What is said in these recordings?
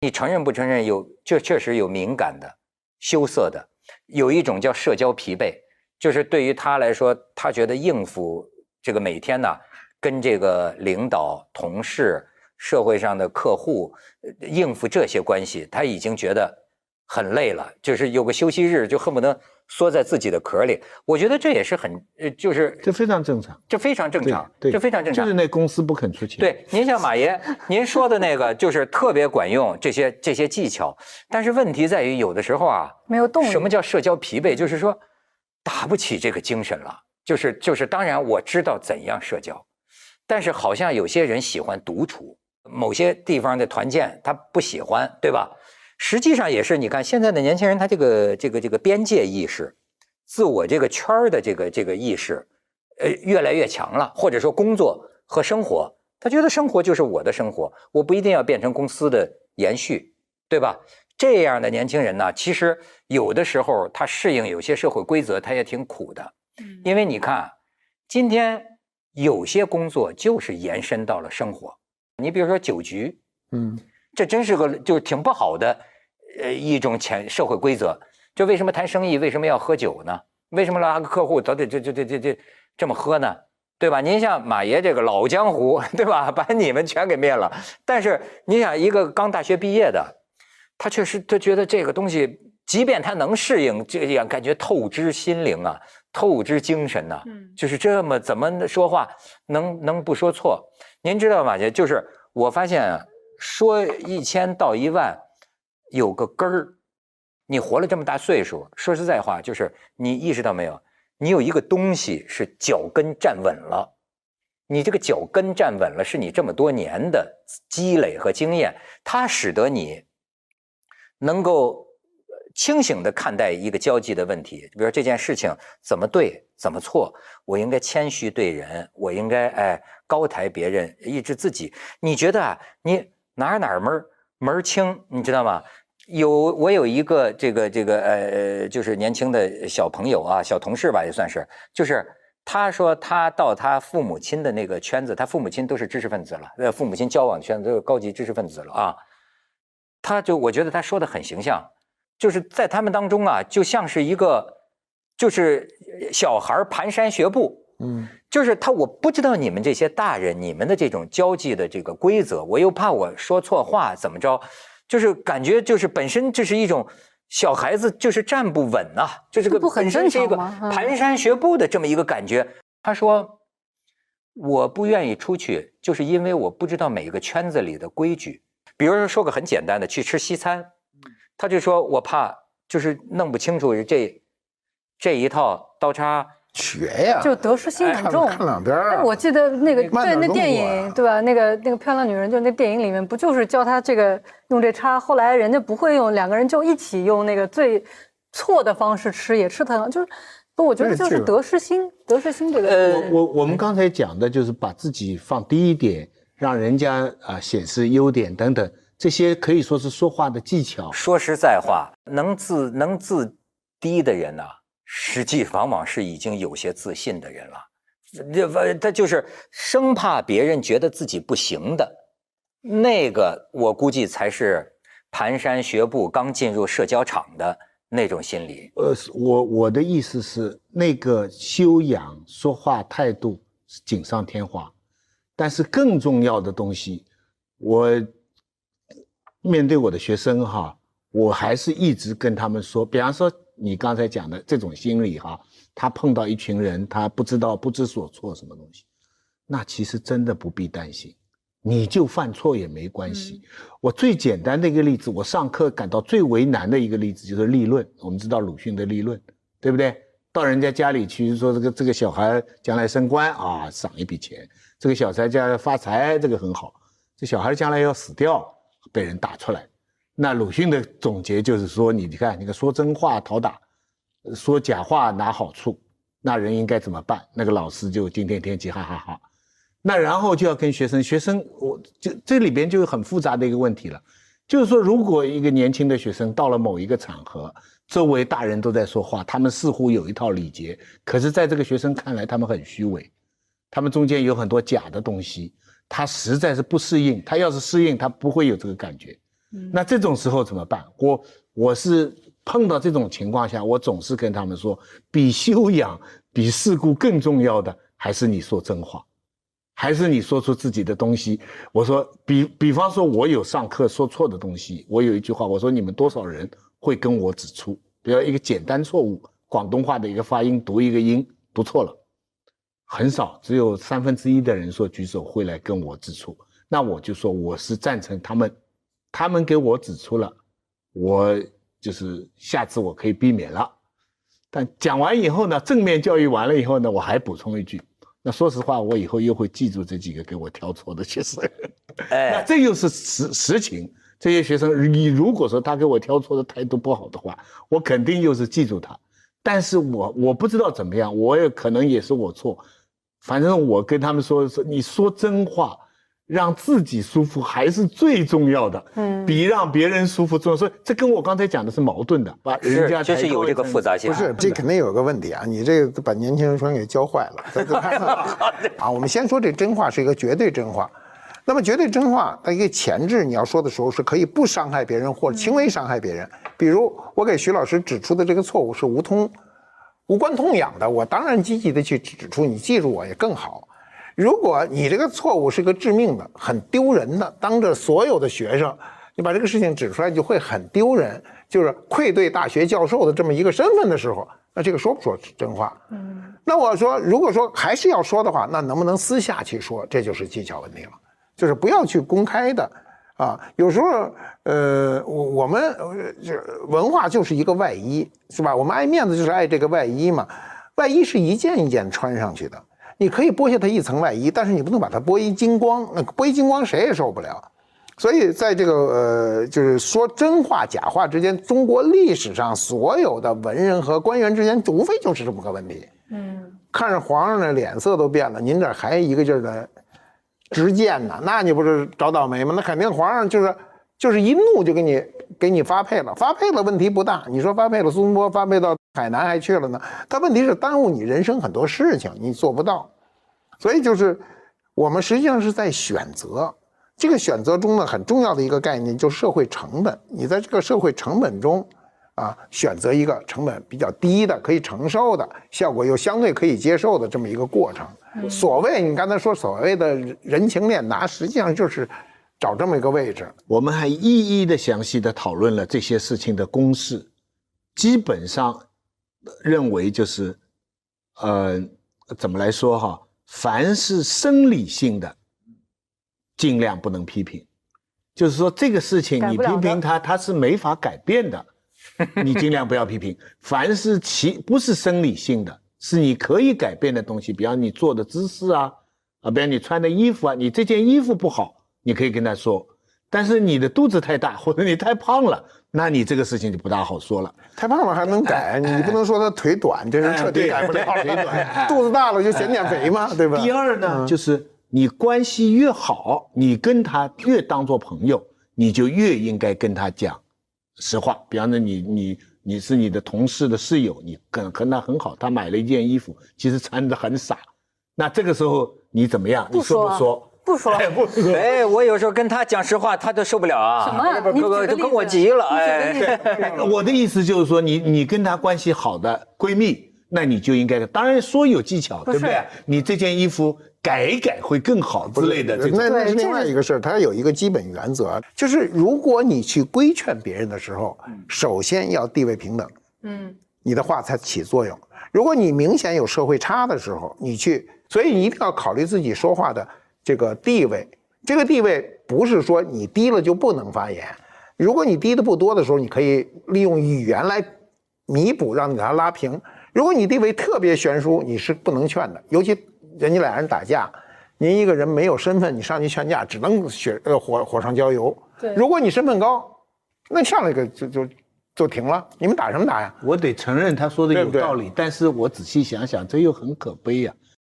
你承认不承认？有，确确实有敏感的、羞涩的，有一种叫社交疲惫，就是对于他来说，他觉得应付这个每天呢，跟这个领导、同事、社会上的客户应付这些关系，他已经觉得很累了，就是有个休息日就恨不得。缩在自己的壳里，我觉得这也是很呃，就是这非常正常，这非常正常，对这非常正常。就是那公司不肯出钱。对，您像马爷，您说的那个就是特别管用，这些这些技巧。但是问题在于，有的时候啊，没有动力。什么叫社交疲惫？就是说，打不起这个精神了。就是就是，当然我知道怎样社交，但是好像有些人喜欢独处，某些地方的团建他不喜欢，对吧？实际上也是，你看现在的年轻人，他这个这个这个边界意识、自我这个圈儿的这个这个意识，呃，越来越强了。或者说，工作和生活，他觉得生活就是我的生活，我不一定要变成公司的延续，对吧？这样的年轻人呢，其实有的时候他适应有些社会规则，他也挺苦的。因为你看，今天有些工作就是延伸到了生活，你比如说酒局，嗯。这真是个就是挺不好的，呃，一种潜社会规则。就为什么谈生意，为什么要喝酒呢？为什么拉个客户都得这这这这这这么喝呢？对吧？您像马爷这个老江湖，对吧？把你们全给灭了。但是你想，一个刚大学毕业的，他确实他觉得这个东西，即便他能适应这样，感觉透支心灵啊，透支精神呐，就是这么怎么说话能能不说错？您知道马爷，就是我发现啊。说一千到一万，有个根儿。你活了这么大岁数，说实在话，就是你意识到没有？你有一个东西是脚跟站稳了。你这个脚跟站稳了，是你这么多年的积累和经验，它使得你能够清醒的看待一个交际的问题。比如这件事情怎么对，怎么错，我应该谦虚对人，我应该哎高抬别人，抑制自己。你觉得啊，你？哪儿哪儿门门清，你知道吗？有我有一个这个这个呃，就是年轻的小朋友啊，小同事吧，也算是。就是他说他到他父母亲的那个圈子，他父母亲都是知识分子了，呃，父母亲交往圈子都是高级知识分子了啊。他就我觉得他说的很形象，就是在他们当中啊，就像是一个就是小孩蹒跚学步。嗯，就是他，我不知道你们这些大人，你们的这种交际的这个规则，我又怕我说错话，怎么着？就是感觉就是本身这是一种小孩子就是站不稳呐，就是个本身是一个蹒跚学步的这么一个感觉。他说，我不愿意出去，就是因为我不知道每个圈子里的规矩。比如说说个很简单的，去吃西餐，他就说我怕就是弄不清楚这这一套刀叉。学呀，就得失心很重。看两边儿。我记得那个对那电影对吧？那个那个漂亮女人，就那电影里面不就是教他这个用这叉？后来人家不会用，两个人就一起用那个最错的方式吃，也吃疼。就是不，我觉得就是得失心，得失心这个。呃，我我们刚才讲的就是把自己放低一点，让人家啊显示优点等等，这些可以说是说话的技巧。说实在话，能自能自低的人呢？实际往往是已经有些自信的人了，这他就是生怕别人觉得自己不行的，那个我估计才是蹒跚学步刚进入社交场的那种心理。呃，我我的意思是，那个修养、说话态度是锦上添花，但是更重要的东西，我面对我的学生哈，我还是一直跟他们说，比方说。你刚才讲的这种心理哈，他碰到一群人，他不知道不知所措什么东西，那其实真的不必担心，你就犯错也没关系。我最简单的一个例子，我上课感到最为难的一个例子就是立论。我们知道鲁迅的立论，对不对？到人家家里去说这个这个小孩将来升官啊，赏一笔钱；这个小孩将来发财，这个很好。这小孩将来要死掉，被人打出来。那鲁迅的总结就是说，你你看，你看说真话讨打，说假话拿好处，那人应该怎么办？那个老师就今天天气哈哈哈，那然后就要跟学生，学生我就这里边就有很复杂的一个问题了，就是说，如果一个年轻的学生到了某一个场合，周围大人都在说话，他们似乎有一套礼节，可是在这个学生看来，他们很虚伪，他们中间有很多假的东西，他实在是不适应，他要是适应，他不会有这个感觉。那这种时候怎么办？我我是碰到这种情况下，我总是跟他们说，比修养、比事故更重要的还是你说真话，还是你说出自己的东西。我说，比比方说，我有上课说错的东西，我有一句话，我说你们多少人会跟我指出，比如一个简单错误，广东话的一个发音读一个音读错了，很少，只有三分之一的人说举手会来跟我指出。那我就说我是赞成他们，他们给我指出了，我就是下次我可以避免了。但讲完以后呢，正面教育完了以后呢，我还补充一句，那说实话，我以后又会记住这几个给我挑错的学生。哎那哎，这又是实实情。这些学生，你如果说他给我挑错的态度不好的话，我肯定又是记住他。但是我我不知道怎么样，我也可能也是我错。反正我跟他们说说，你说真话，让自己舒服还是最重要的，嗯比让别人舒服重要。所以这跟我刚才讲的是矛盾的，把人家就是有这个复杂性。不是，这肯定有个问题啊！你这个把年轻人说给教坏了。啊，我们先说这真话是一个绝对真话。那么绝对真话它一个前置，你要说的时候是可以不伤害别人或者轻微伤害别人。比如我给徐老师指出的这个错误是无痛、无关痛痒的，我当然积极的去指出，你记住我也更好。如果你这个错误是个致命的、很丢人的，当着所有的学生，你把这个事情指出来，就会很丢人，就是愧对大学教授的这么一个身份的时候，那这个说不说真话？嗯，那我说，如果说还是要说的话，那能不能私下去说，这就是技巧问题了，就是不要去公开的。啊，有时候，呃，我我们呃这文化就是一个外衣，是吧？我们爱面子就是爱这个外衣嘛。外衣是一件一件穿上去的，你可以剥下它一层外衣，但是你不能把它剥一精光，那剥一精光谁也受不了。所以在这个呃，就是说真话假话之间，中国历史上所有的文人和官员之间，无非就是这么个问题。嗯，看着皇上的脸色都变了，您这还一个劲儿的直谏呢，那你不是找倒霉吗？那肯定皇上就是就是一怒就给你给你发配了，发配了问题不大。你说发配了苏东坡，发配到海南还去了呢，他问题是耽误你人生很多事情，你做不到。所以就是我们实际上是在选择，这个选择中呢，很重要的一个概念就是社会成本。你在这个社会成本中。啊，选择一个成本比较低的、可以承受的、效果又相对可以接受的这么一个过程。所谓你刚才说所谓的人情练达，实际上就是找这么一个位置。我们还一一的详细的讨论了这些事情的公式，基本上认为就是，呃，怎么来说哈？凡是生理性的，尽量不能批评。就是说这个事情你批评他，他是没法改变的，你尽量不要批评。凡是其不是生理性的，是你可以改变的东西，比方你坐的姿势啊，啊，比方你穿的衣服啊，你这件衣服不好，你可以跟他说。但是你的肚子太大，或者你太胖了，那你这个事情就不大好说了。太胖了还能改，你不能说他腿短，这人彻底改不了。腿短肚子大了就减减肥嘛，对吧？第二呢，就是你关系越好，你跟他越当做朋友，你就越应该跟他讲实话。比方说你你你是你的同事的室友，你跟跟他很好，他买了一件衣服，其实穿的很傻，那这个时候你怎么样？你说不说？不说，哎，不说。哎，我有时候跟他讲实话，他都受不了啊。什么啊不不都跟我急了，哎。我的意思就是说，你你跟她关系好的闺蜜，那你就应该，当然说有技巧，对不对？你这件衣服改一改会更好之类的。那那是另外一个事儿，它有一个基本原则，就是如果你去规劝别人的时候，首先要地位平等，嗯，你的话才起作用。如果你明显有社会差的时候，你去，所以你一定要考虑自己说话的这个地位。这个地位不是说你低了就不能发言，如果你低的不多的时候，你可以利用语言来弥补，让你给他拉平。如果你地位特别悬殊，你是不能劝的。尤其人家俩人打架，您一个人没有身份，你上去劝架，只能血呃火火上浇油。对如果你身份高，那上来个就就就停了。你们打什么打呀？我得承认他说的有道理，但是我仔细想想，这又很可悲呀、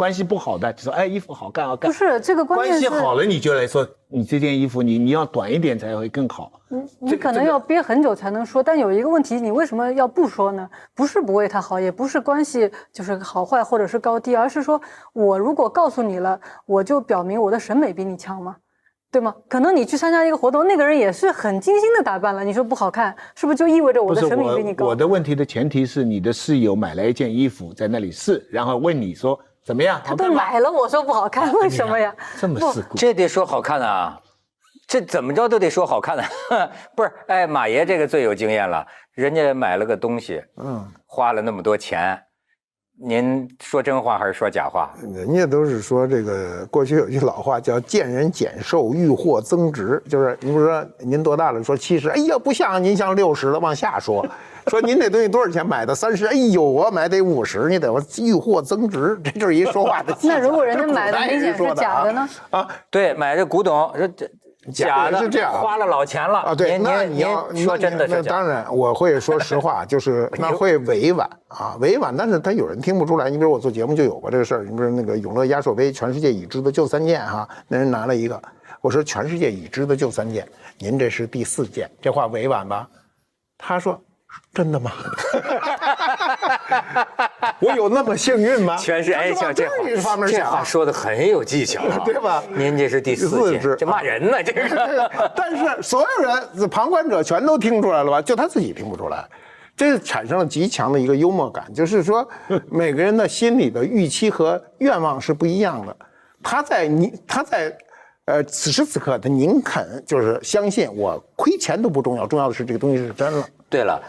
关系不好的就说，哎，衣服好看好看。不是这个关系好了，你就来说，你这件衣服你你要短一点才会更好。你你可能要憋很久才能说。但有一个问题，你为什么要不说呢？不是不为他好，也不是关系就是好坏或者是高低，而是说我如果告诉你了，我就表明我的审美比你强吗？对吗？可能你去参加一个活动，那个人也是很精心的打扮了，你说不好看，是不是就意味着我的审美比你，高？我的问题的前提是你的室友买来一件衣服在那里试，然后问你说怎么样？他都买了，我说不好看，为什么呀？这么不世故，这得说好看啊，这怎么着都得说好看的、不是？哎，马爷这个最有经验了，人家买了个东西，嗯，花了那么多钱，您说真话还是说假话？人家都是说这个，过去有句老话叫“见人减寿，遇货增值”，就是你比如说您多大了，说七十，哎呀不像您像六十了，往下说，说您这东西多少钱买的？三十，哎呦我买得五十，你得我遇货增值，这就是一说话的技巧。那如果人家买的明显是假的呢？啊，对，买这古董，说这假的是这样花了老钱了啊，对，您那您你要您说真的那当然我会说实话，就是 那会委婉啊，委婉，但是他有人听不出来。你比如我做节目就有过这个事儿，你比如那个永乐压手杯，全世界已知的就三件哈，那人拿了一个，我说全世界已知的就三件，您这是第四件，这话委婉吧？他说。真的吗？我有那么幸运吗？全是哎，像这话这方面这话说的很有技巧啊，对吧您这是第四只这骂人呢，这个。但是所有人旁观者全都听出来了吧？就他自己听不出来，这产生了极强的一个幽默感，就是说每个人的心里的预期和愿望是不一样的。他在你他在呃此时此刻，他宁肯就是相信我亏钱都不重要，重要的是这个东西是真了。对了，